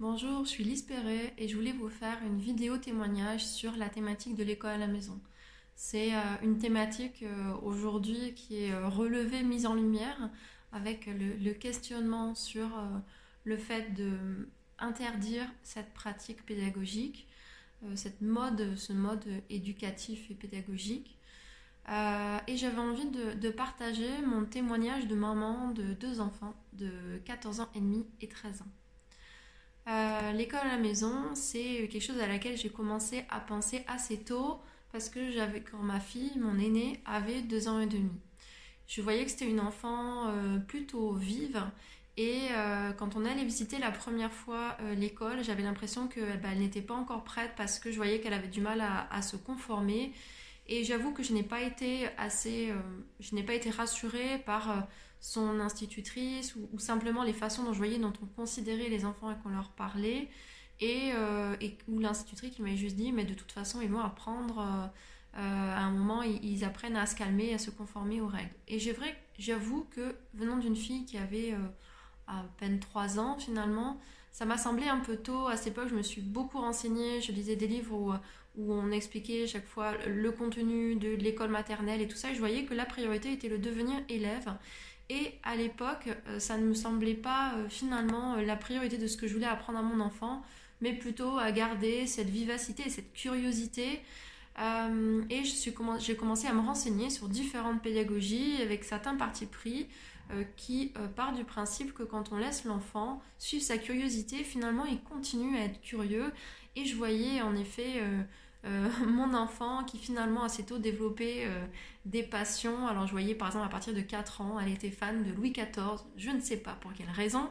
Bonjour, je suis Lise Perret et je voulais vous faire une vidéo témoignage sur la thématique de l'école à la maison. C'est euh, une thématique euh, aujourd'hui qui est euh, relevée, mise en lumière avec le, questionnement sur le fait de interdire cette pratique pédagogique, cette mode, ce mode éducatif et pédagogique. et j'avais envie de, de, partager mon témoignage de maman de deux enfants de 14 ans et demi et 13 ans. Euh, l'école à la maison, c'est quelque chose à laquelle j'ai commencé à penser assez tôt parce que j'avais quand ma fille, mon aînée, avait deux ans et demi. Je voyais que c'était une enfant euh, plutôt vive et euh, quand on allait visiter la première fois l'école, j'avais l'impression qu'elle bah, n'était pas encore prête parce que je voyais qu'elle avait du mal à, se conformer. Et j'avoue que je n'ai pas été assez, je n'ai pas été rassurée par son institutrice ou, simplement les façons dont je voyais, dont on considérait les enfants et qu'on leur parlait. Et, euh, et ou l'institutrice m'avait juste dit, mais de toute façon, ils vont apprendre, euh, euh, à un moment, ils, apprennent à se calmer, à se conformer aux règles. Et j'avoue que venant d'une fille qui avait à peine 3 ans finalement, ça m'a semblé un peu tôt. À cette époque, je me suis beaucoup renseignée, je lisais des livres où, où on expliquait chaque fois le contenu de l'école maternelle et tout ça. Et je voyais que la priorité était le devenir élève. Et à l'époque, euh, ça ne me semblait pas euh, finalement euh, la priorité de ce que je voulais apprendre à mon enfant, mais plutôt à garder cette vivacité et cette curiosité. et j'ai commencé à me renseigner sur différentes pédagogies avec certains partis pris qui partent du principe que quand on laisse l'enfant suivre sa curiosité, finalement il continue à être curieux. Et je voyais en effet euh, mon enfant qui finalement assez tôt développé euh, des passions. Alors je voyais par exemple à partir de 4 ans, elle était fan de Louis XIV, je ne sais pas pour quelle raison,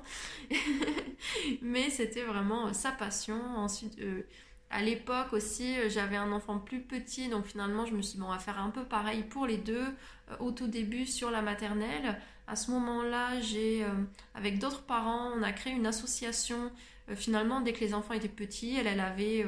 mais c'était vraiment euh, sa passion. Ensuite, à l'époque aussi, j'avais un enfant plus petit, donc finalement je me suis dit bon, on va faire un peu pareil pour les deux. au tout début sur la maternelle, à ce moment-là, j'ai avec d'autres parents, on a créé une association. finalement, dès que les enfants étaient petits, elle, elle avait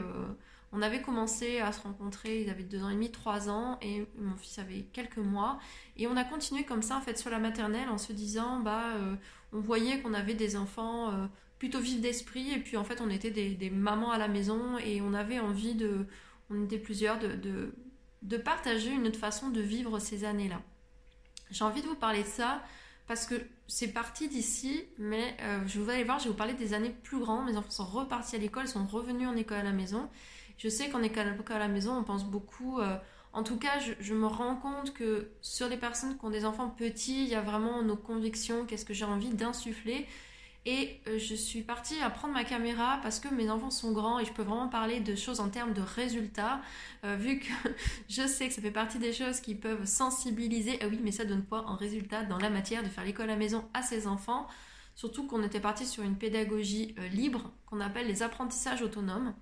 on avait commencé à se rencontrer, ils avaient deux ans et demi, trois ans, et mon fils avait quelques mois. Et on a continué comme ça, en fait, sur la maternelle, en se disant, bah, euh, on voyait qu'on avait des enfants euh, plutôt vifs d'esprit, et puis en fait, on était des, mamans à la maison, et on avait envie de, on était plusieurs, de, partager une autre façon de vivre ces années-là. J'ai envie de vous parler de ça parce que c'est parti d'ici, mais euh, je vous allez voir, je vais vous parler des années plus grandes. Mes enfants sont repartis à l'école, sont revenus en école à la maison. Je sais qu'en école à la maison, on pense beaucoup. Euh, en tout cas, je, me rends compte que sur les personnes qui ont des enfants petits, il y a vraiment nos convictions, qu'est-ce que j'ai envie d'insuffler. Et euh, je suis partie à prendre ma caméra parce que mes enfants sont grands et je peux vraiment parler de choses en termes de résultats, euh, vu que je sais que ça fait partie des choses qui peuvent sensibiliser. Ah oui, mais ça donne quoi en résultat dans la matière de faire l'école à la maison à ses enfants? Surtout qu'on était parti sur une pédagogie libre qu'on appelle les apprentissages autonomes.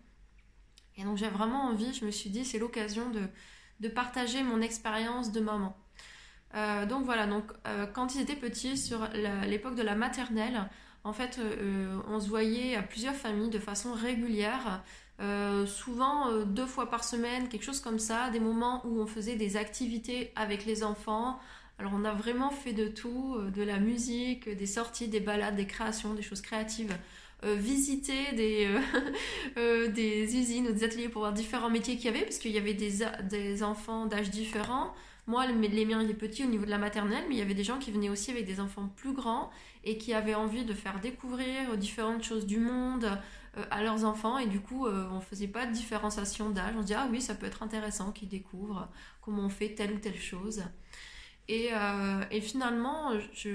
Et donc j'ai vraiment envie, je me suis dit, c'est l'occasion de, partager mon expérience de maman. Euh, donc voilà, donc euh, quand ils étaient petits, sur l'époque de la maternelle, en fait, euh, on se voyait à plusieurs familles de façon régulière, souvent deux fois par semaine, quelque chose comme ça, des moments où on faisait des activités avec les enfants. Alors on a vraiment fait de tout, de la musique, des sorties, des balades, des créations, des choses créatives euh, visiter des, euh, euh, des usines ou des ateliers pour voir différents métiers qu'il y avait, parce qu'il y avait des, des enfants d'âge différents. Moi, les miens étaient petits au niveau de la maternelle, mais il y avait des gens qui venaient aussi avec des enfants plus grands et qui avaient envie de faire découvrir différentes choses du monde à leurs enfants. Et du coup, on faisait pas de différenciation d'âge. On se dit, ah oui, ça peut être intéressant qu'ils découvrent comment on fait telle ou telle chose. Et finalement, je,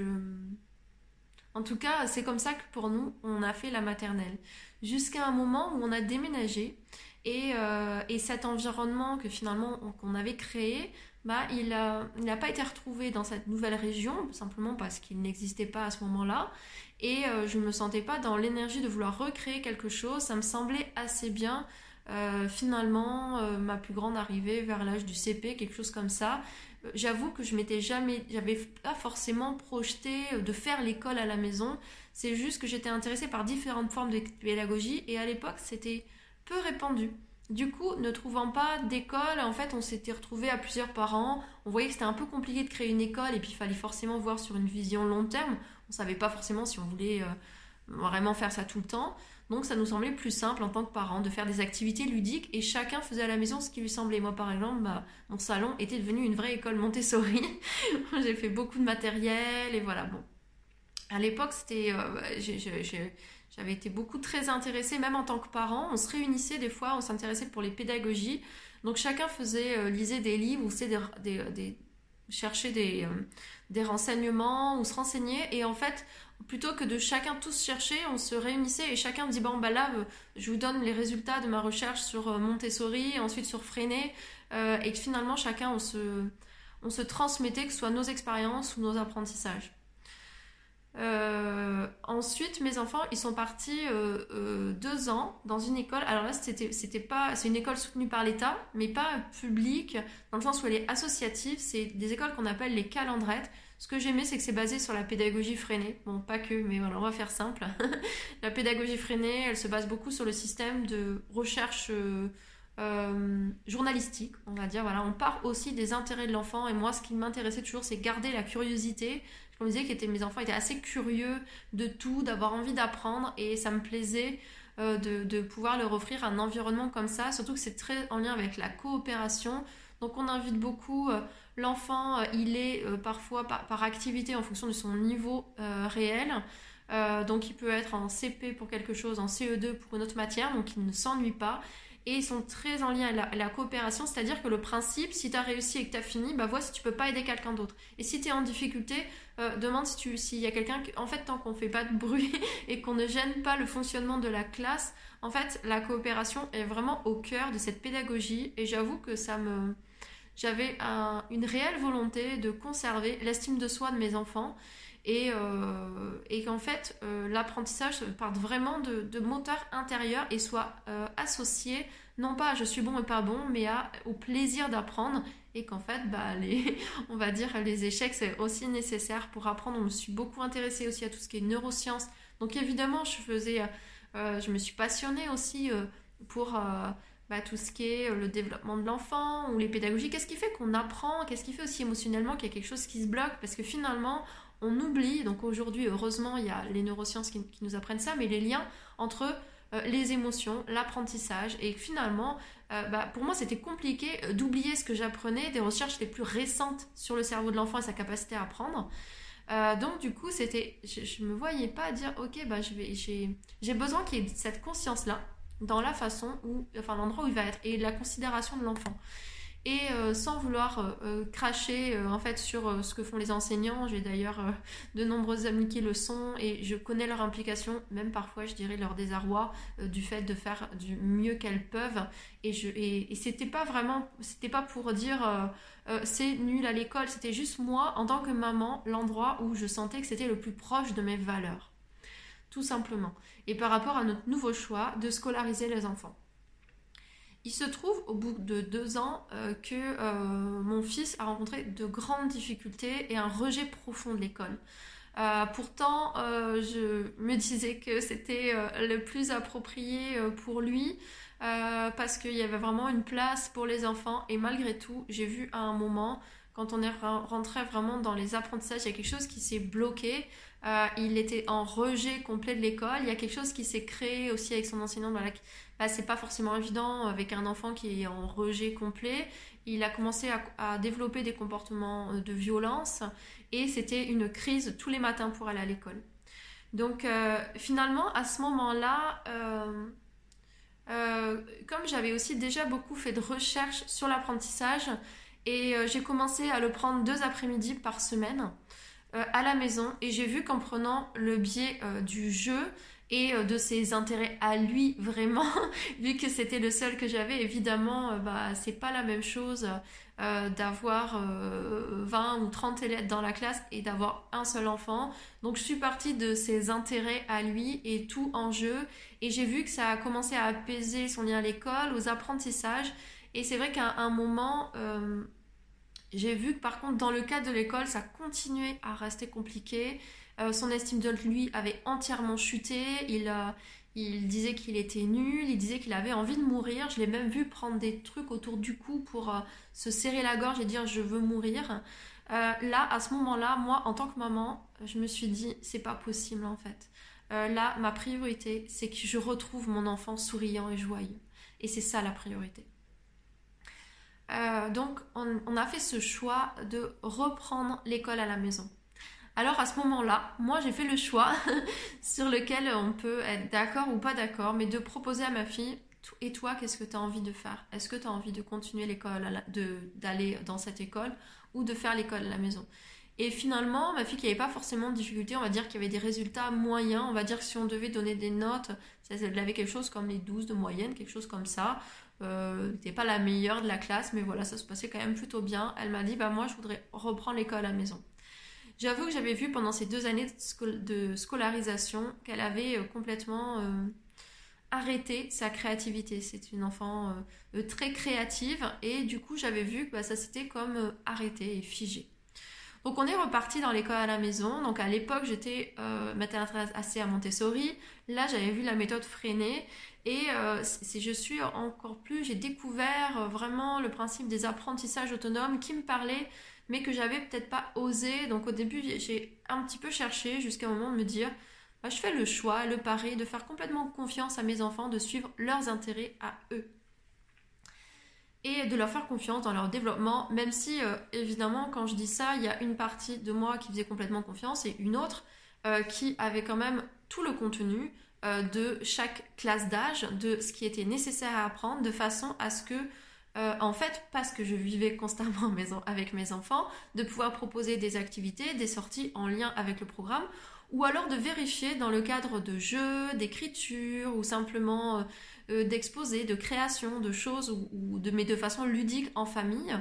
en tout cas, c'est comme ça que pour nous, on a fait la maternelle. Jusqu'à un moment où on a déménagé et, euh, cet environnement que finalement qu'on avait créé, bah, il n'a pas été retrouvé dans cette nouvelle région, simplement parce qu'il n'existait pas à ce moment-là. Et euh, je ne me sentais pas dans l'énergie de vouloir recréer quelque chose. Ça me semblait assez bien euh, finalement, ma plus grande arrivée vers l'âge du CP, quelque chose comme ça, j'avoue que je m'étais jamais, j'avais pas forcément projeté de faire l'école à la maison. C'est juste que j'étais intéressée par différentes formes de pédagogie et à l'époque c'était peu répandu. Du coup, ne trouvant pas d'école, en fait, on s'était retrouvé à plusieurs parents. On voyait que c'était un peu compliqué de créer une école et puis il fallait forcément voir sur une vision long terme. On savait pas forcément si on voulait euh, vraiment faire ça tout le temps. Donc ça nous semblait plus simple en tant que parents de faire des activités ludiques et chacun faisait à la maison ce qui lui semblait. Moi par exemple, bah, mon salon était devenu une vraie école Montessori. J'ai fait beaucoup de matériel et voilà. Bon, à l'époque c'était, euh, j'avais été beaucoup très intéressée, même en tant que parent. On se réunissait des fois, on s'intéressait pour les pédagogies. Donc chacun faisait, euh, lisait des livres ou des, des, cherchait des, euh, des renseignements ou se renseignait. Et en fait, plutôt que de chacun tous chercher, on se réunissait et chacun dit bon bah là euh, je vous donne les résultats de ma recherche sur euh, Montessori, ensuite sur Freinet euh, et que finalement chacun on se, on se transmettait que ce soit nos expériences ou nos apprentissages. ensuite, mes enfants, ils sont partis deux ans dans une école. Alors là, c'était, c'était pas, c'est une école soutenue par l'État, mais pas publique, dans le sens où elle est associative. C'est des écoles qu'on appelle les calendrettes. Ce que j'aimais, c'est que c'est basé sur la pédagogie freinée. Bon, pas que, mais voilà, on va faire simple. la pédagogie freinée, elle se base beaucoup sur le système de recherche euh, euh, journalistique, on va dire. Voilà, on part aussi des intérêts de l'enfant. Et moi, ce qui m'intéressait toujours, c'est garder la curiosité. Je me disais mes enfants étaient assez curieux de tout, d'avoir envie d'apprendre, et ça me plaisait. Euh, de, pouvoir leur offrir un environnement comme ça, surtout que c'est très en lien avec la coopération. Donc on invite beaucoup L'enfant, euh, il est euh, parfois par, activité en fonction de son niveau euh, réel. donc il peut être en CP pour quelque chose, en CE2 pour une autre matière, donc il ne s'ennuie pas. Et ils sont très en lien avec la, coopération, c'est-à-dire que le principe, si tu as réussi et que tu as fini, bah vois si tu peux pas aider quelqu'un d'autre. Et si tu es en difficulté, demande si tu s'il y a quelqu'un en fait tant qu'on fait pas de bruit et qu'on ne gêne pas le fonctionnement de la classe, en fait, la coopération est vraiment au cœur de cette pédagogie et j'avoue que ça me j'avais une réelle volonté de conserver l'estime de soi de mes enfants et, euh, et qu'en fait euh, l'apprentissage parte vraiment de, de, moteur intérieur et soit euh, associé non pas à je suis bon et pas bon mais au plaisir d'apprendre et qu'en fait bah, les, on va dire les échecs c'est aussi nécessaire pour apprendre. On me suis beaucoup intéressée aussi à tout ce qui est neurosciences donc évidemment je faisais je me suis passionnée aussi pour tout ce qui est euh, le développement de l'enfant ou les pédagogies. Qu'est-ce qui fait qu'on apprend? Qu'est-ce qui fait aussi émotionnellement qu'il y a quelque chose qui se bloque? Parce que finalement, on oublie, donc aujourd'hui, heureusement, il y a les neurosciences qui, nous apprennent ça, mais les liens entre euh, les émotions, l'apprentissage, et finalement, euh, bah, pour moi, c'était compliqué d'oublier ce que j'apprenais des recherches les plus récentes sur le cerveau de l'enfant et sa capacité à apprendre. donc du coup, c'était, je, ne me voyais pas dire, ok, bah, j'ai besoin qu'il y ait cette conscience-là dans la façon où, enfin l'endroit où il va être et la considération de l'enfant. Et euh, sans vouloir euh, euh, cracher en fait sur ce que font les enseignants, j'ai d'ailleurs de nombreuses amies qui le sont et je connais leur implication, même parfois je dirais leur désarroi du fait de faire du mieux qu'elles peuvent. Et, je, et c'était pas vraiment, c'était pas pour dire c'est nul à l'école, c'était juste moi en tant que maman l'endroit où je sentais que c'était le plus proche de mes valeurs tout simplement, et par rapport à notre nouveau choix de scolariser les enfants. Il se trouve au bout de deux ans euh, que euh, mon fils a rencontré de grandes difficultés et un rejet profond de l'école. Euh, pourtant, je me disais que c'était le plus approprié pour lui parce qu'il y avait vraiment une place pour les enfants et malgré tout, j'ai vu à un moment, quand on est rentré vraiment dans les apprentissages, il y a quelque chose qui s'est bloqué. Euh, il était en rejet complet de l'école. Il y a quelque chose qui s'est créé aussi avec son enseignant. Bah, c'est pas forcément évident avec un enfant qui est en rejet complet. Il a commencé à, développer des comportements euh, de violence et c'était une crise tous les matins pour aller à l'école. Donc euh, finalement, à ce moment-là, comme j'avais aussi déjà beaucoup fait de recherches sur l'apprentissage et j'ai commencé à le prendre deux après-midi par semaine. Euh, à la maison et j'ai vu qu'en prenant le biais euh, du jeu et euh, de ses intérêts à lui vraiment, vu que c'était le seul que j'avais, évidemment, bah, c'est pas la même chose d'avoir 20 ou 30 élèves dans la classe et d'avoir un seul enfant. Donc je suis partie de ses intérêts à lui et tout en jeu et j'ai vu que ça a commencé à apaiser son lien à l'école, aux apprentissages et c'est vrai qu'à un moment j'ai vu que par contre, dans le cadre de l'école, ça continuait à rester compliqué. Euh, son estime de lui avait entièrement chuté. Il, euh, il disait qu'il était nul, il disait qu'il avait envie de mourir. Je l'ai même vu prendre des trucs autour du cou pour euh, se serrer la gorge et dire je veux mourir. là, à ce moment-là, moi, en tant que maman, je me suis dit c'est pas possible en fait. là, ma priorité, c'est que je retrouve mon enfant souriant et joyeux. Et c'est ça la priorité. Donc, on, a fait ce choix de reprendre l'école à la maison. Alors à ce moment-là, moi j'ai fait le choix sur lequel on peut être d'accord ou pas d'accord, mais de proposer à ma fille, et toi, qu'est-ce que tu as envie de faire? Est-ce que tu as envie de continuer l'école, d'aller dans cette école ou de faire l'école à la maison? Et finalement, ma fille qui n'avait pas forcément de difficultés, on va dire qu'il y avait des résultats moyens. On va dire que si on devait donner des notes, elle avait quelque chose comme les 12 de moyenne, quelque chose comme ça. Euh, n'était pas la meilleure de la classe, mais voilà, ça se passait quand même plutôt bien. Elle m'a dit, bah moi, je voudrais reprendre l'école à la maison. J'avoue que j'avais vu pendant ces deux années de, scolarisation qu'elle avait euh, complètement euh, arrêté sa créativité. C'est une enfant euh, très créative et du coup j'avais vu que bah, ça s'était comme arrêté et figé. Donc on est reparti dans l'école à la maison. Donc à l'époque j'étais maternelle assez à Montessori. Là j'avais vu la méthode freinée et je suis encore plus, j'ai découvert vraiment le principe des apprentissages autonomes qui me parlait mais que j'avais peut-être pas osé. Donc au début, j'ai un petit peu cherché jusqu'à un moment de me dire, bah, je fais le choix, le pari de faire complètement confiance à mes enfants, de suivre leurs intérêts à eux. Et de leur faire confiance dans leur développement, même si euh, évidemment quand je dis ça, il y a une partie de moi qui faisait complètement confiance et une autre euh, qui avait quand même tout le contenu euh, de chaque classe d'âge, de ce qui était nécessaire à apprendre, de façon à ce que en fait, parce que je vivais constamment avec mes enfants, de pouvoir proposer des activités, des sorties en lien avec le programme, ou alors de vérifier dans le cadre de jeux, d'écriture, ou simplement euh, euh, d'exposer, de création, de choses, ou, de, mais de façon ludique en famille,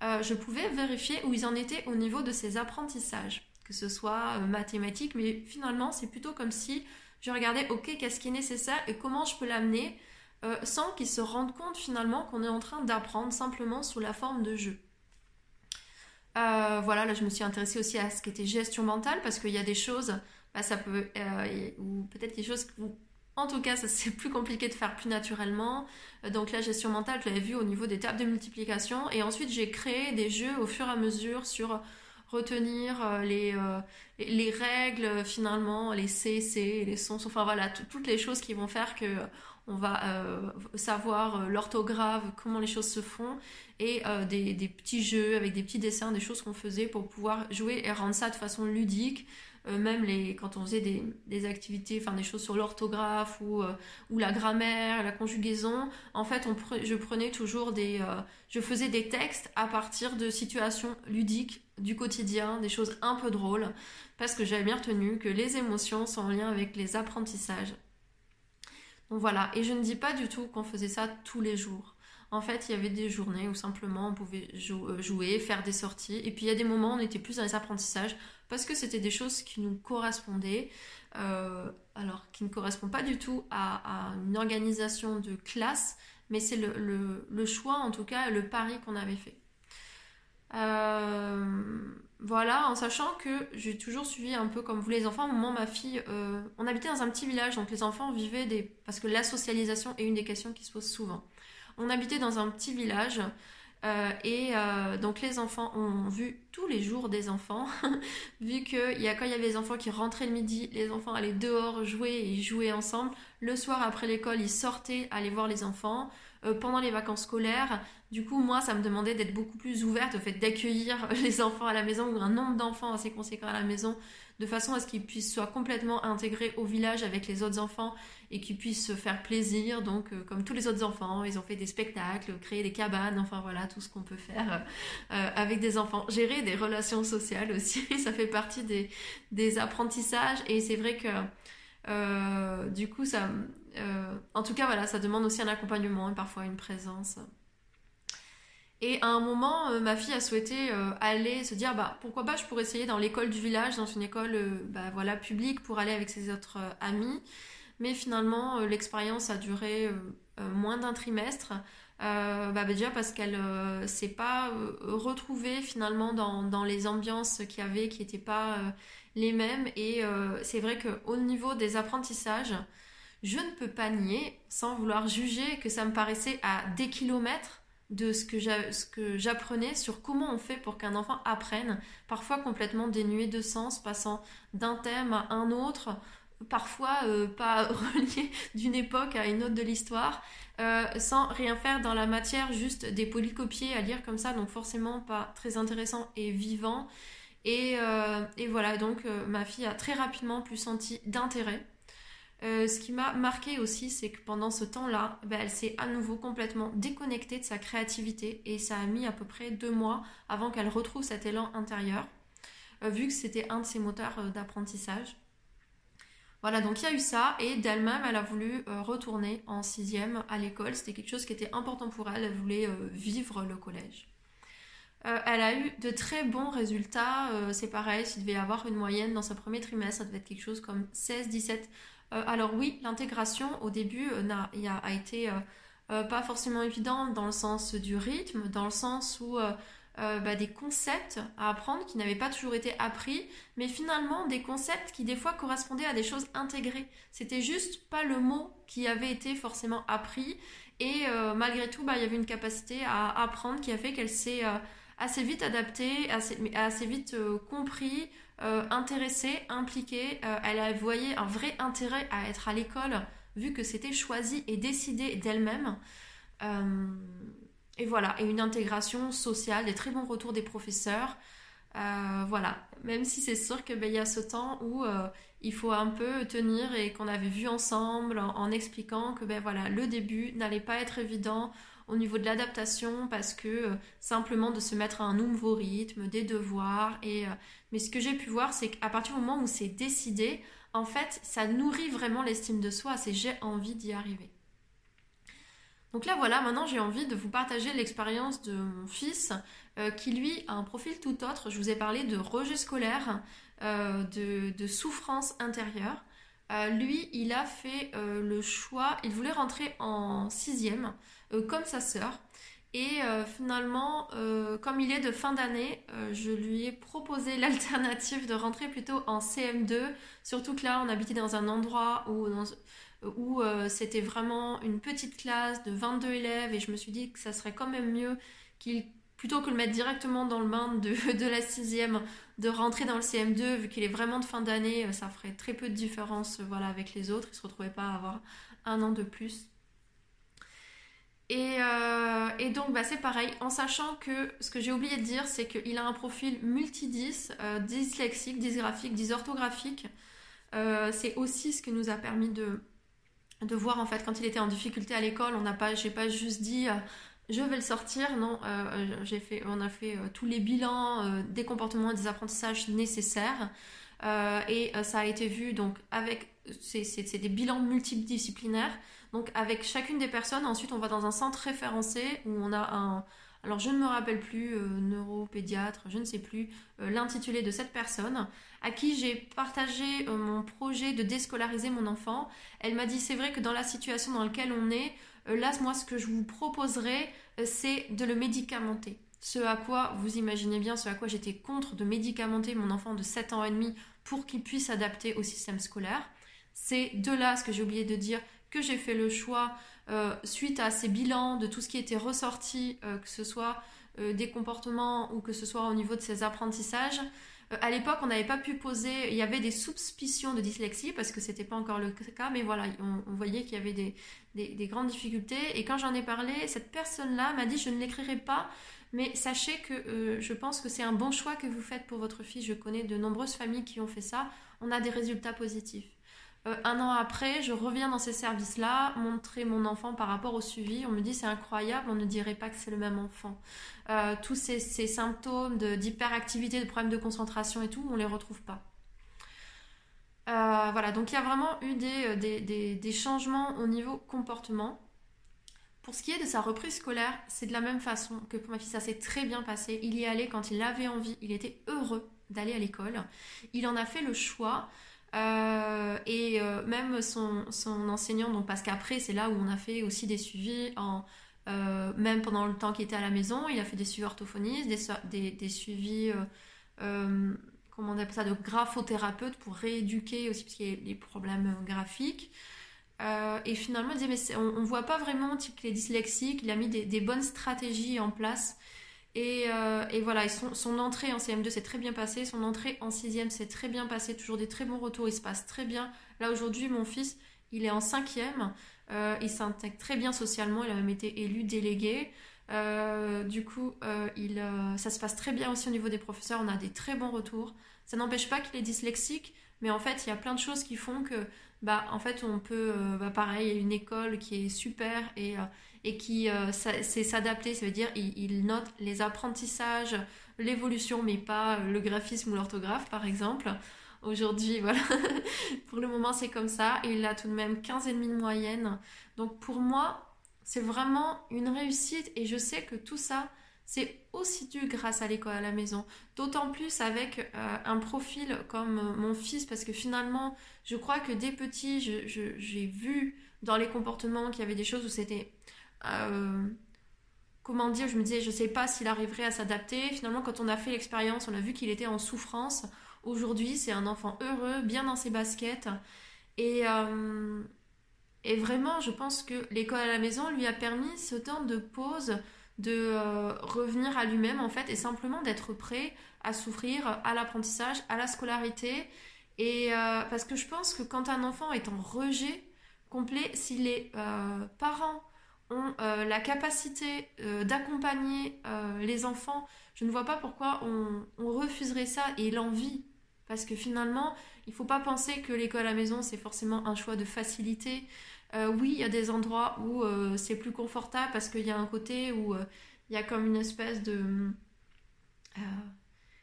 je pouvais vérifier où ils en étaient au niveau de ces apprentissages, que ce soit mathématiques, mais finalement c'est plutôt comme si je regardais, ok, qu'est-ce qui est nécessaire et comment je peux l'amener euh, sans qu'ils se rendent compte finalement qu'on est en train d'apprendre simplement sous la forme de jeu. Euh, voilà, là je me suis intéressée aussi à ce qui était gestion mentale parce qu'il y a des choses, bah, ça peut, euh, ou peut-être des choses où, en tout cas, c'est plus compliqué de faire plus naturellement. Donc la gestion mentale, je l'avais vu au niveau des tables de multiplication et ensuite j'ai créé des jeux au fur et à mesure sur retenir les, les règles finalement, les C, C, les sons, enfin voilà, toutes les choses qui vont faire que on va euh, savoir euh, l'orthographe, comment les choses se font, et euh, des, petits jeux avec des petits dessins, des choses qu'on faisait pour pouvoir jouer et rendre ça de façon ludique. Même les, quand on faisait des, activités, enfin des choses sur l'orthographe ou, ou la grammaire, la conjugaison, en fait, je prenais toujours des, je faisais des textes à partir de situations ludiques du quotidien, des choses un peu drôles, parce que j'avais bien retenu que les émotions sont en lien avec les apprentissages. Donc voilà, et je ne dis pas du tout qu'on faisait ça tous les jours. En fait, il y avait des journées où simplement on pouvait euh, jouer, faire des sorties, et puis il y a des moments où on était plus dans les apprentissages parce que c'était des choses qui nous correspondaient, euh, alors qui ne correspondent pas du tout à, une organisation de classe, mais c'est le, choix en tout cas, le pari qu'on avait fait. Euh, voilà, en sachant que j'ai toujours suivi un peu comme vous les enfants. Un moment, ma fille, euh, on habitait dans un petit village, donc les enfants vivaient des... Parce que la socialisation est une des questions qui se posent souvent. On habitait dans un petit village, euh, et euh, donc les enfants ont vu tous les jours des enfants, vu que y a, quand il y avait les enfants qui rentraient le midi, les enfants allaient dehors jouer et jouer ensemble. Le soir après l'école, ils sortaient aller voir les enfants. pendant les vacances scolaires, du coup, moi, ça me demandait d'être beaucoup plus ouverte au fait d'accueillir les enfants à la maison ou un nombre d'enfants assez conséquent à la maison, de façon à ce qu'ils puissent soit complètement intégrés au village avec les autres enfants et qu'ils puissent se faire plaisir. Donc, euh, comme tous les autres enfants, ils ont fait des spectacles, créé des cabanes, enfin voilà, tout ce qu'on peut faire euh, avec des enfants. Gérer des relations sociales aussi, ça fait partie des, apprentissages et c'est vrai que euh, du coup, ça, en tout cas, voilà, ça demande aussi un accompagnement et parfois une présence. Et à un moment, euh, ma fille a souhaité euh, aller se dire bah pourquoi pas je pourrais essayer dans l'école du village, dans une école euh, bah, voilà publique pour aller avec ses autres amis. Mais finalement, l'expérience a duré moins d'un trimestre. Bah, déjà parce qu'elle s'est pas retrouvée finalement dans, dans les ambiances qu'il y avait qui n'étaient pas les mêmes. Et c'est vrai qu'au niveau des apprentissages, je ne peux pas nier, sans vouloir juger, que ça me paraissait à des kilomètres de ce que j'apprenais sur comment on fait pour qu'un enfant apprenne, parfois complètement dénué de sens, passant d'un thème à un autre, parfois pas reliés d'une époque à une autre de l'histoire, sans rien faire dans la matière, juste des polycopiés à lire comme ça, donc forcément pas très intéressant et vivant. Et, et voilà, donc ma fille a très rapidement plus senti d'intérêt euh, ce qui m'a marqué aussi, c'est que pendant ce temps-là, ben, elle s'est à nouveau complètement déconnectée de sa créativité et ça a mis à peu près deux mois avant qu'elle retrouve cet élan intérieur, euh, vu que c'était un de ses moteurs euh, d'apprentissage. Voilà, donc il y a eu ça et d'elle-même, elle a voulu retourner en sixième à l'école. C'était quelque chose qui était important pour elle. Elle voulait vivre le collège. elle a eu de très bons résultats. c'est pareil, s'il devait avoir une moyenne dans ce premier trimestre, ça devait être quelque chose comme 16-17 euh, alors oui, l'intégration au début euh, a, été euh, pas forcément évidente dans le sens du rythme, dans le sens où bah, des concepts à apprendre qui n'avaient pas toujours été appris, mais finalement des concepts qui des fois correspondaient à des choses intégrées. C'était juste pas le mot qui avait été forcément appris, et malgré tout, bah, il y avait une capacité à apprendre qui a fait qu'elle s'est assez vite adaptée, assez, assez vite compris, euh, intéressée, impliquée. Euh, elle voyait un vrai intérêt à être à l'école, vu que c'était choisi et décidé d'elle-même. Euh, et voilà, et une intégration sociale, des très bons retours des professeurs. voilà, même si c'est sûr qu'il ben, y a ce temps où il faut un peu tenir et qu'on avait vu ensemble en, en expliquant que ben, voilà, le début n'allait pas être évident au niveau de l'adaptation parce que euh, simplement de se mettre à un nouveau rythme, des devoirs. Et, euh, mais ce que j'ai pu voir, c'est qu'à partir du moment où c'est décidé, en fait, ça nourrit vraiment l'estime de soi. C'est j'ai envie d'y arriver. Donc là voilà, maintenant j'ai envie de vous partager l'expérience de mon fils euh, qui lui a un profil tout autre. Je vous ai parlé de rejet scolaire, de, de, souffrance intérieure. Lui, il a fait le choix, il voulait rentrer en sixième. Euh, comme sa sœur. Et euh, finalement, euh, comme il est de fin d'année, je lui ai proposé l'alternative de rentrer plutôt en CM2. Surtout que là, on habitait dans un endroit où, c'était vraiment une petite classe de 22 élèves et je me suis dit que ça serait quand même mieux qu'il, plutôt que le mettre directement dans le bain de, de la sixième, de rentrer dans le CM2 vu qu'il est vraiment de fin d'année, ça ferait très peu de différence voilà, avec les autres. Il se retrouvait pas à avoir un an de plus. Euh, et, donc, bah, c'est pareil, en sachant que ce que j'ai oublié de dire, c'est qu'il a un profil multidis, euh, dyslexique, dysgraphique, dysorthographique. Euh, c'est aussi ce qui nous a permis de, de voir, en fait, quand il était en difficulté à l'école, on n'a pas, j'ai pas juste dit je vais le sortir, non, j'ai fait, on a fait tous les bilans des comportements et des apprentissages nécessaires. et ça a été vu donc avec, c'est des bilans multidisciplinaires donc avec chacune des personnes, ensuite on va dans un centre référencé où on a un... Alors je ne me rappelle plus, euh, neuropédiatre, je ne sais plus euh, l'intitulé de cette personne, à qui j'ai partagé euh, mon projet de déscolariser mon enfant. Elle m'a dit c'est vrai que dans la situation dans laquelle on est, là moi ce que je vous proposerais c'est de le médicamenter. Ce à quoi, vous imaginez bien, ce à quoi j'étais contre de médicamenter mon enfant de 7 ans et demi pour qu'il puisse s'adapter au système scolaire. C'est de là ce que j'ai oublié de dire que j'ai fait le choix euh, suite à ces bilans de tout ce qui était ressorti, euh, que ce soit euh, des comportements ou que ce soit au niveau de ses apprentissages. À l'époque, on n'avait pas pu poser, il y avait des suspicions de dyslexie parce que c'était pas encore le cas, mais voilà, on, voyait qu'il y avait des, des, grandes difficultés. Et quand j'en ai parlé, cette personne-là m'a dit je ne l'écrirai pas, mais sachez que je pense que c'est un bon choix que vous faites pour votre fille. Je connais de nombreuses familles qui ont fait ça. On a des résultats positifs. Euh, un an après, je reviens dans ces services-là, montrer mon enfant par rapport au suivi. On me dit c'est incroyable, on ne dirait pas que c'est le même enfant. Euh, tous ces, symptômes d'hyperactivité, de, problèmes de concentration et tout, on ne les retrouve pas. Euh, voilà, donc il y a vraiment eu des, des, changements au niveau comportement. Pour ce qui est de sa reprise scolaire, c'est de la même façon que pour ma fille, ça s'est très bien passé. Il y allait quand il avait envie, il était heureux d'aller à l'école. Il en a fait le choix. Euh, et euh, même son, son, enseignant, donc parce qu'après c'est là où on a fait aussi des suivis, en, euh, même pendant le temps qu'il était à la maison, il a fait des suivis orthophonistes, des, des, suivis, comment on appelle ça, de graphothérapeute pour rééduquer aussi, parce qu'il y a des problèmes graphiques. et finalement, il disait, mais on, ne voit pas vraiment qu'il est dyslexique, il a mis des bonnes stratégies en place Et, voilà, son, entrée en CM2 s'est très bien passée, son entrée en 6e s'est très bien passée, toujours des très bons retours, il se passe très bien. Là aujourd'hui, mon fils, il est en 5e, il s'intègre très bien socialement, il a même été élu délégué. du coup, ça se passe très bien aussi au niveau des professeurs, on a des très bons retours. Ça n'empêche pas qu'il est dyslexique, mais en fait, il y a plein de choses qui font que, bah, en fait, on peut, euh, bah, pareil, une école qui est super et, euh, et qui euh, sait s'adapter, ça veut dire il, note les apprentissages, l'évolution, mais pas le graphisme ou l'orthographe, par exemple. Aujourd'hui, voilà, pour le moment, c'est comme ça. Il a tout de même 15,5 de moyenne. Donc, pour moi, c'est vraiment une réussite et je sais que tout ça, c'est aussi dû grâce à l'école à la maison. D'autant plus avec euh, un profil comme euh, mon fils, parce que finalement, je crois que dès petit, j'ai vu dans les comportements qu'il y avait des choses où c'était... Euh, comment dire, je me disais, je ne sais pas s'il arriverait à s'adapter. Finalement, quand on a fait l'expérience, on a vu qu'il était en souffrance. Aujourd'hui, c'est un enfant heureux, bien dans ses baskets. Et, et vraiment, je pense que l'école à la maison lui a permis ce temps de pause de euh, revenir à lui-même en fait et simplement d'être prêt à souffrir à l'apprentissage, à la scolarité. Et euh, parce que je pense que quand un enfant est en rejet complet, si les euh, parents ont la capacité d'accompagner les enfants, je ne vois pas pourquoi on, refuserait ça et l'envie. Parce que finalement, il ne faut pas penser que l'école à maison, c'est forcément un choix de facilité. Euh, oui, il y a des endroits où euh, c'est plus confortable parce qu'il y a un côté où euh, il y a comme une espèce de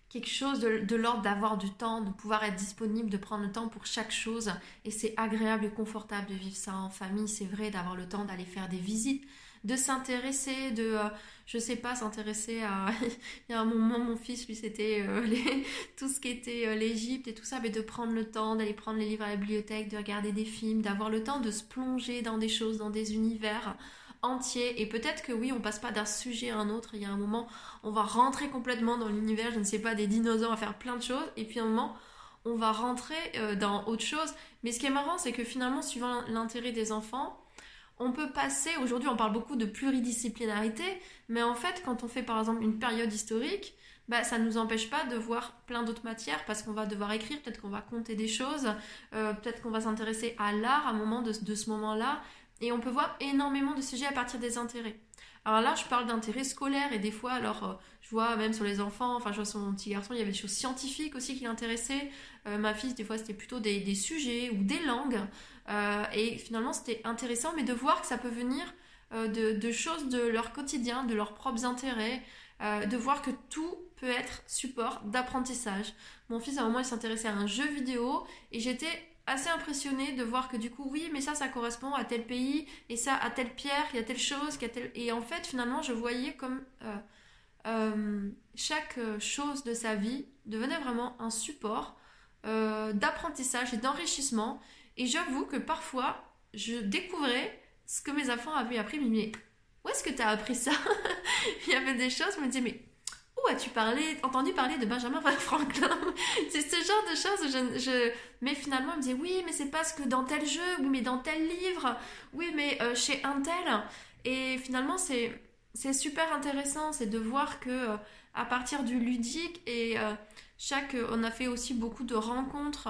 quelque chose de, l'ordre d'avoir du temps, de pouvoir être disponible, de prendre le temps pour chaque chose. Et c'est agréable et confortable de vivre ça en famille, c'est vrai, d'avoir le temps d'aller faire des visites, de s'intéresser, de, euh, je sais pas, s'intéresser à... Il y a un moment, mon fils, lui, c'était euh, tout ce qui était euh, l'Égypte et tout ça, mais de prendre le temps, d'aller prendre les livres à la bibliothèque, de regarder des films, d'avoir le temps de se plonger dans des choses, dans des univers entiers. Et peut-être que oui, on passe pas d'un sujet à un autre. Il y a un moment, on va rentrer complètement dans l'univers, je ne sais pas, des dinosaures, à faire plein de choses. Et puis un moment, on va rentrer dans autre chose. Mais ce qui est marrant, c'est que finalement, suivant l'intérêt des enfants, on peut passer, aujourd'hui on parle beaucoup de pluridisciplinarité, mais en fait quand on fait par exemple une période historique, bah, ça ne nous empêche pas de voir plein d'autres matières parce qu'on va devoir écrire, peut-être qu'on va compter des choses, euh, peut-être qu'on va s'intéresser à l'art à un moment de, ce moment-là, et on peut voir énormément de sujets à partir des intérêts. Alors là, je parle d'intérêts scolaires et des fois, alors, euh, je vois même sur les enfants, enfin, je vois sur mon petit garçon, il y avait des choses scientifiques aussi qui l'intéressaient. Euh, ma fille, des fois, c'était plutôt des, sujets ou des langues. Euh, et finalement, c'était intéressant, mais de voir que ça peut venir euh, de, choses de leur quotidien, de leurs propres intérêts, de voir que tout peut être support d'apprentissage. Mon fils, à un moment, il s'intéressait à un jeu vidéo et j'étais assez impressionnée de voir que du coup, oui, mais ça, ça correspond à tel pays et ça, à telle pierre, il y a telle chose, y telle... Et en fait, finalement, je voyais comme chaque chose de sa vie devenait vraiment un support d'apprentissage et d'enrichissement et j'avoue que parfois, je découvrais ce que mes enfants avaient appris, mais où est-ce que tu as appris ça? Il y avait des choses, je me disais, mais où as-tu parlé, entendu parler de Benjamin Franklin? C'est ce genre de choses. Je, Mais finalement, elle me disait, oui, mais c'est parce que dans tel jeu, oui, mais dans tel livre, oui, mais euh, chez un tel. Et finalement, c'est super intéressant, c'est de voir que euh, à partir du ludique et euh, chaque, on a fait aussi beaucoup de rencontres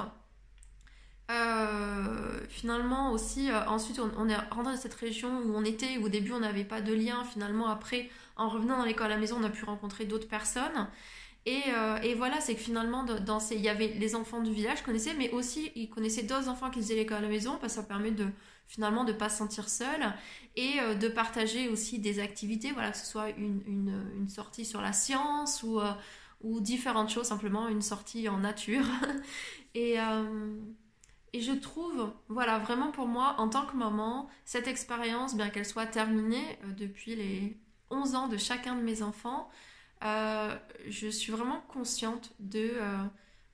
finalement aussi, ensuite on, est rentré dans cette région où on était, où au début on n'avait pas de lien, finalement après, en revenant dans l'école à la maison, on a pu rencontrer d'autres personnes. Et, euh, voilà, c'est que finalement, il y avait les enfants du village connaissaient, mais aussi ils connaissaient d'autres enfants qui faisaient l'école à la maison, parce que ça permet de finalement de pas se sentir seul et de partager aussi des activités, voilà, que ce soit une, sortie sur la science ou, ou différentes choses, simplement une sortie en nature. et et je trouve, voilà, vraiment pour moi, en tant que maman, cette expérience, bien qu'elle soit terminée euh, depuis les 11 ans de chacun de mes enfants, euh, je suis vraiment consciente de euh,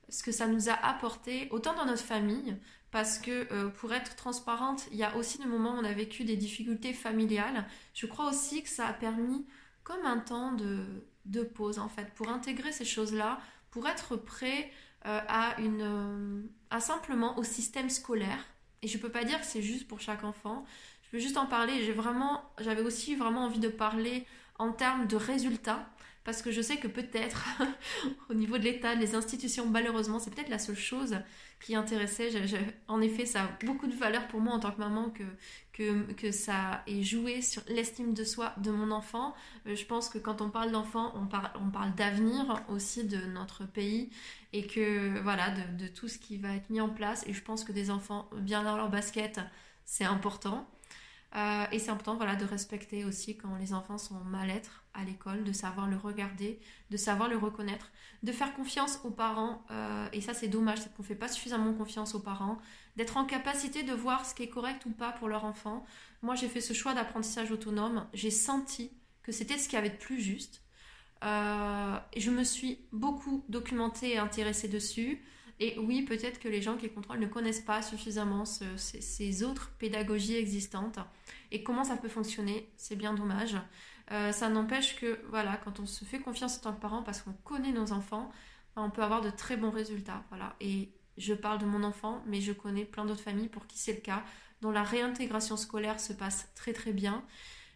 ce que ça nous a apporté, autant dans notre famille, parce que pour être transparente, il y a aussi des moments où on a vécu des difficultés familiales. Je crois aussi que ça a permis comme un temps de, de pause, en fait, pour intégrer ces choses-là, pour être prêt euh, à, une, euh, à simplement au système scolaire. Et je peux pas dire que c'est juste pour chaque enfant. Peux juste en parler. J'avais aussi vraiment envie de parler en termes de résultats parce que je sais que peut-être au niveau de l'État, des institutions, malheureusement, c'est peut-être la seule chose qui intéressait. en effet, ça a beaucoup de valeur pour moi en tant que maman que, ça ait joué sur l'estime de soi de mon enfant. Euh, je pense que quand on parle d'enfant, on, parle on parle d'avenir aussi de notre pays et que voilà, de, de, tout ce qui va être mis en place. Et je pense que des enfants bien dans leur basket, c'est important. Euh, et c'est important voilà, de respecter aussi quand les enfants sont mal-être à l'école, de savoir le regarder, de savoir le reconnaître, de faire confiance aux parents. Euh, et ça, c'est dommage, c'est qu'on ne fait pas suffisamment confiance aux parents, d'être en capacité de voir ce qui est correct ou pas pour leur enfant. Moi, j'ai fait ce choix d'apprentissage autonome. J'ai senti que c'était ce qui avait de plus juste. Euh, je me suis beaucoup documentée et intéressée dessus. Et oui, peut-être que les gens qui contrôlent ne connaissent pas suffisamment ces, autres pédagogies existantes et comment ça peut fonctionner. C'est bien dommage. Euh, ça n'empêche que, voilà, quand on se fait confiance en tant que parent parce qu'on connaît nos enfants, on peut avoir de très bons résultats. Voilà. Et je parle de mon enfant, mais je connais plein d'autres familles pour qui c'est le cas, dont la réintégration scolaire se passe très très bien.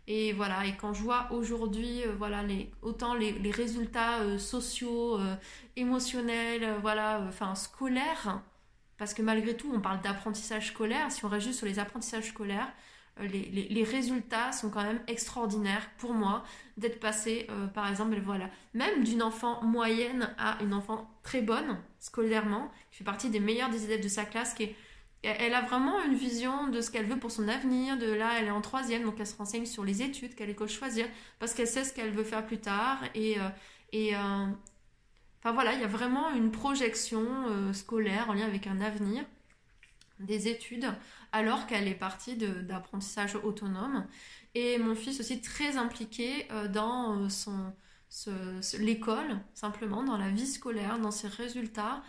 Et voilà, et quand je vois aujourd'hui, euh, voilà, les, autant les, résultats euh, sociaux, euh, émotionnels, voilà, enfin scolaires, parce que malgré tout, on parle d'apprentissage scolaire. Si on reste juste sur les apprentissages scolaires, les, les, résultats sont quand même extraordinaires pour moi d'être passé, par exemple, voilà, même d'une enfant moyenne à une enfant très bonne scolairement, qui fait partie des meilleurs des élèves de sa classe, qui est elle a vraiment une vision de ce qu'elle veut pour son avenir. De là, elle est en troisième, donc elle se renseigne sur les études, quelle école choisir, parce qu'elle sait ce qu'elle veut faire plus tard. Et, euh, euh, voilà, il y a vraiment une projection euh, scolaire en lien avec un avenir, des études, alors qu'elle est partie d'apprentissage autonome. Et mon fils aussi très impliqué dans son l'école, simplement, dans la vie scolaire, dans ses résultats.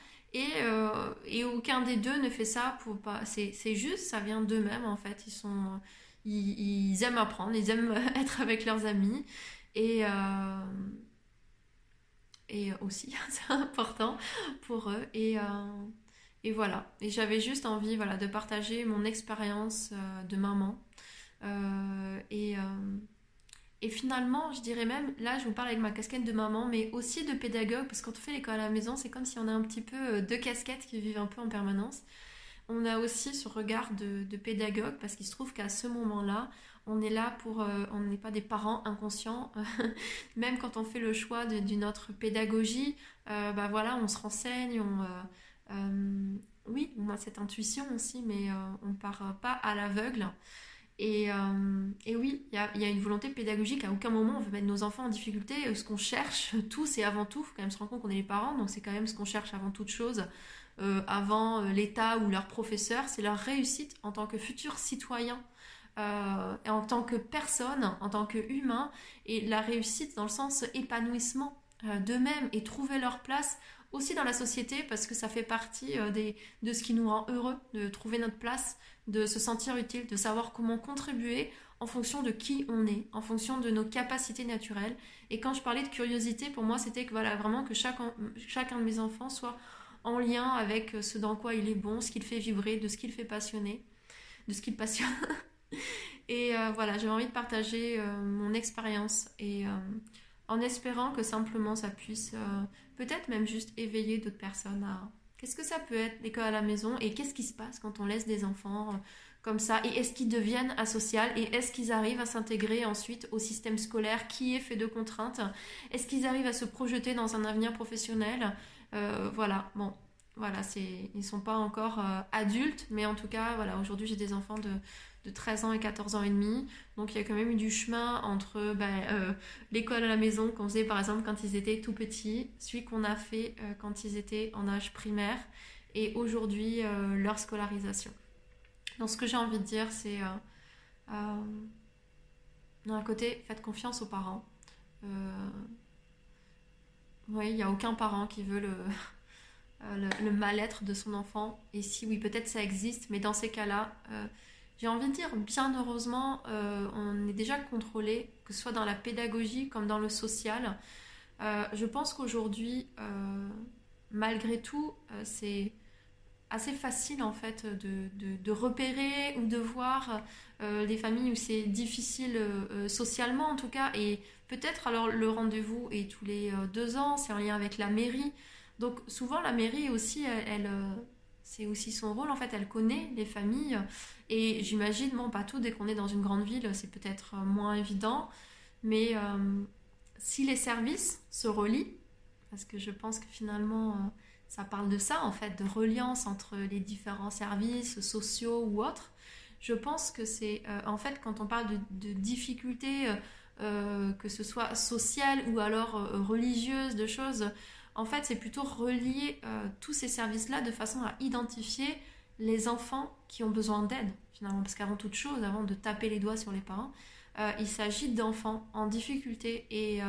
Euh, et, aucun des deux ne fait ça pour pas. C'est juste, ça vient d'eux-mêmes en fait. Ils sont, ils, aiment apprendre, ils aiment être avec leurs amis et euh, et aussi c'est important pour eux et euh, et voilà. Et j'avais juste envie voilà de partager mon expérience de maman et et finalement, je dirais même, là je vous parle avec ma casquette de maman, mais aussi de pédagogue, parce que quand on fait l'école à la maison, c'est comme si on a un petit peu euh, deux casquettes qui vivent un peu en permanence. On a aussi ce regard de, pédagogue, parce qu'il se trouve qu'à ce moment-là, on est là pour... Euh, on n'est pas des parents inconscients. même quand on fait le choix d'une autre pédagogie, euh, bah voilà, on se renseigne, on... oui, on a cette intuition aussi, mais on ne part pas à l'aveugle. Et, euh, et, oui, il y a, une volonté pédagogique. À aucun moment on veut mettre nos enfants en difficulté. Euh, ce qu'on cherche, tout, c'est avant tout, il faut quand même se rendre compte qu'on est les parents, donc c'est quand même ce qu'on cherche avant toute chose, euh, avant l'État ou leur professeur, c'est leur réussite en tant que futurs citoyens. et en tant que personne, en tant qu'humain, et la réussite dans le sens épanouissement d'eux-mêmes et trouver leur place aussi dans la société parce que ça fait partie des, de ce qui nous rend heureux, de trouver notre place, de se sentir utile, de savoir comment contribuer en fonction de qui on est, en fonction de nos capacités naturelles. Et quand je parlais de curiosité, pour moi, c'était que voilà, vraiment que chacun, chacun de mes enfants soit en lien avec ce dans quoi il est bon, ce qu'il fait vibrer, de ce qu'il fait passionner, de ce qu'il passionne. et euh, voilà, j'avais envie de partager euh, mon expérience et euh, en espérant que simplement ça puisse peut-être même juste éveiller d'autres personnes à Qu'est-ce que ça peut être l'école à la maison et qu'est-ce qui se passe quand on laisse des enfants euh, comme ça et est-ce qu'ils deviennent asociaux et est-ce qu'ils arrivent à s'intégrer ensuite au système scolaire qui est fait de contraintes Est-ce qu'ils arrivent à se projeter dans un avenir professionnel euh, Voilà, bon, voilà, c'est, ils sont pas encore euh, adultes, mais en tout cas, voilà, aujourd'hui j'ai des enfants de, de 13 ans et 14 ans et demi. Donc il y a quand même eu du chemin entre bah, euh, l'école à la maison qu'on faisait par exemple quand ils étaient tout petits, celui qu'on a fait euh, quand ils étaient en âge primaire et aujourd'hui euh, leur scolarisation. Donc ce que j'ai envie de dire c'est d'un côté faites confiance aux parents. oui, il n'y a aucun parent qui veut le, le mal-être de son enfant. Et si oui, peut-être ça existe, mais dans ces cas-là, j'ai envie de dire, bien heureusement, euh, on est déjà contrôlé, que ce soit dans la pédagogie comme dans le social. Euh, je pense qu'aujourd'hui, euh, malgré tout, c'est assez facile en fait de, repérer ou de voir les familles où c'est difficile socialement en tout cas et peut-être alors le rendez-vous est tous les deux ans, c'est en lien avec la mairie. Donc souvent la mairie aussi, elle, c'est aussi son rôle en fait, elle connaît les familles. Et j'imagine, bon pas tout, dès qu'on est dans une grande ville c'est peut-être moins évident, mais si les services se relient, parce que je pense que finalement euh, ça parle de ça en fait, de reliance entre les différents services sociaux ou autres, je pense que c'est euh, en fait quand on parle de, difficultés, euh, que ce soit sociales ou alors religieuses, de choses, en fait c'est plutôt relier tous ces services-là de façon à identifier les enfants qui ont besoin d'aide finalement, parce qu'avant toute chose, avant de taper les doigts sur les parents, euh, il s'agit d'enfants en difficulté et, euh,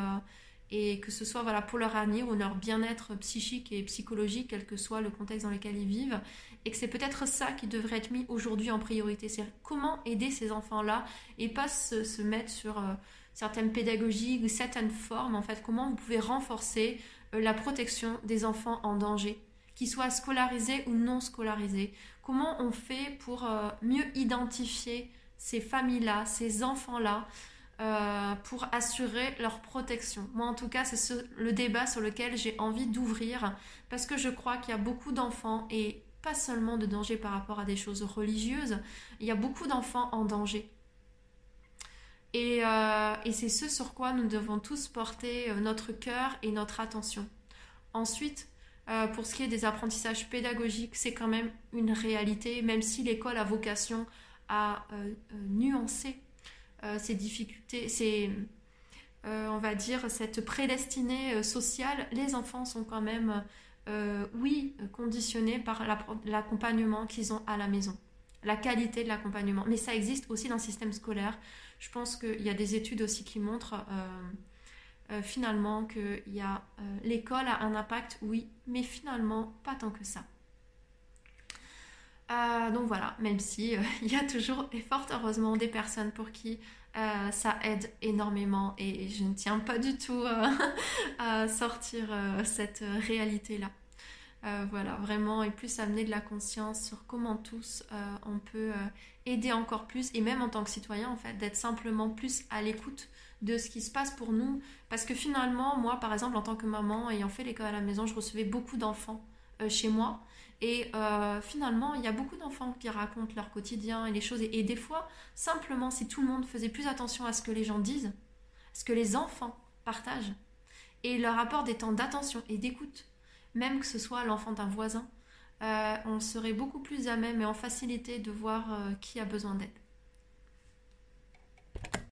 et que ce soit voilà, pour leur avenir ou leur bien-être psychique et psychologique, quel que soit le contexte dans lequel ils vivent, et que c'est peut-être ça qui devrait être mis aujourd'hui en priorité. C'est comment aider ces enfants-là et pas se, mettre sur euh, certaines pédagogies ou certaines formes, en fait, comment vous pouvez renforcer la protection des enfants en danger qu'ils soient scolarisés ou non scolarisés. Comment on fait pour mieux identifier ces familles-là, ces enfants-là, euh, pour assurer leur protection? Moi, en tout cas, c'est le débat sur lequel j'ai envie d'ouvrir, parce que je crois qu'il y a beaucoup d'enfants, et pas seulement de danger par rapport à des choses religieuses, il y a beaucoup d'enfants en danger. Et, euh, c'est ce sur quoi nous devons tous porter euh, notre cœur et notre attention. Ensuite, pour ce qui est des apprentissages pédagogiques, c'est quand même une réalité, même si l'école a vocation à euh, euh, nuancer euh, ces difficultés, ces, on va dire, cette prédestinée sociale, les enfants sont quand même, oui, conditionnés par l'accompagnement qu'ils ont à la maison, la qualité de l'accompagnement. Mais ça existe aussi dans le système scolaire. Je pense qu'il y a des études aussi qui montrent finalement que a l'école a un impact, oui, mais finalement pas tant que ça. Euh, donc voilà, même si euh, il y a toujours et fort heureusement des personnes pour qui euh, ça aide énormément et je ne tiens pas du tout à sortir cette réalité-là. voilà, vraiment, et plus amener de la conscience sur comment tous on peut aider encore plus, et même en tant que citoyen, en fait, d'être simplement plus à l'écoute de ce qui se passe pour nous. Parce que finalement, moi, par exemple, en tant que maman, ayant fait l'école à la maison, je recevais beaucoup d'enfants chez moi. Et euh, finalement, il y a beaucoup d'enfants qui racontent leur quotidien et les choses. Et, des fois, simplement, si tout le monde faisait plus attention à ce que les gens disent, ce que les enfants partagent, et leur apporte des temps d'attention et d'écoute, même que ce soit l'enfant d'un voisin, euh, on serait beaucoup plus à même et en facilité de voir euh, qui a besoin d'aide.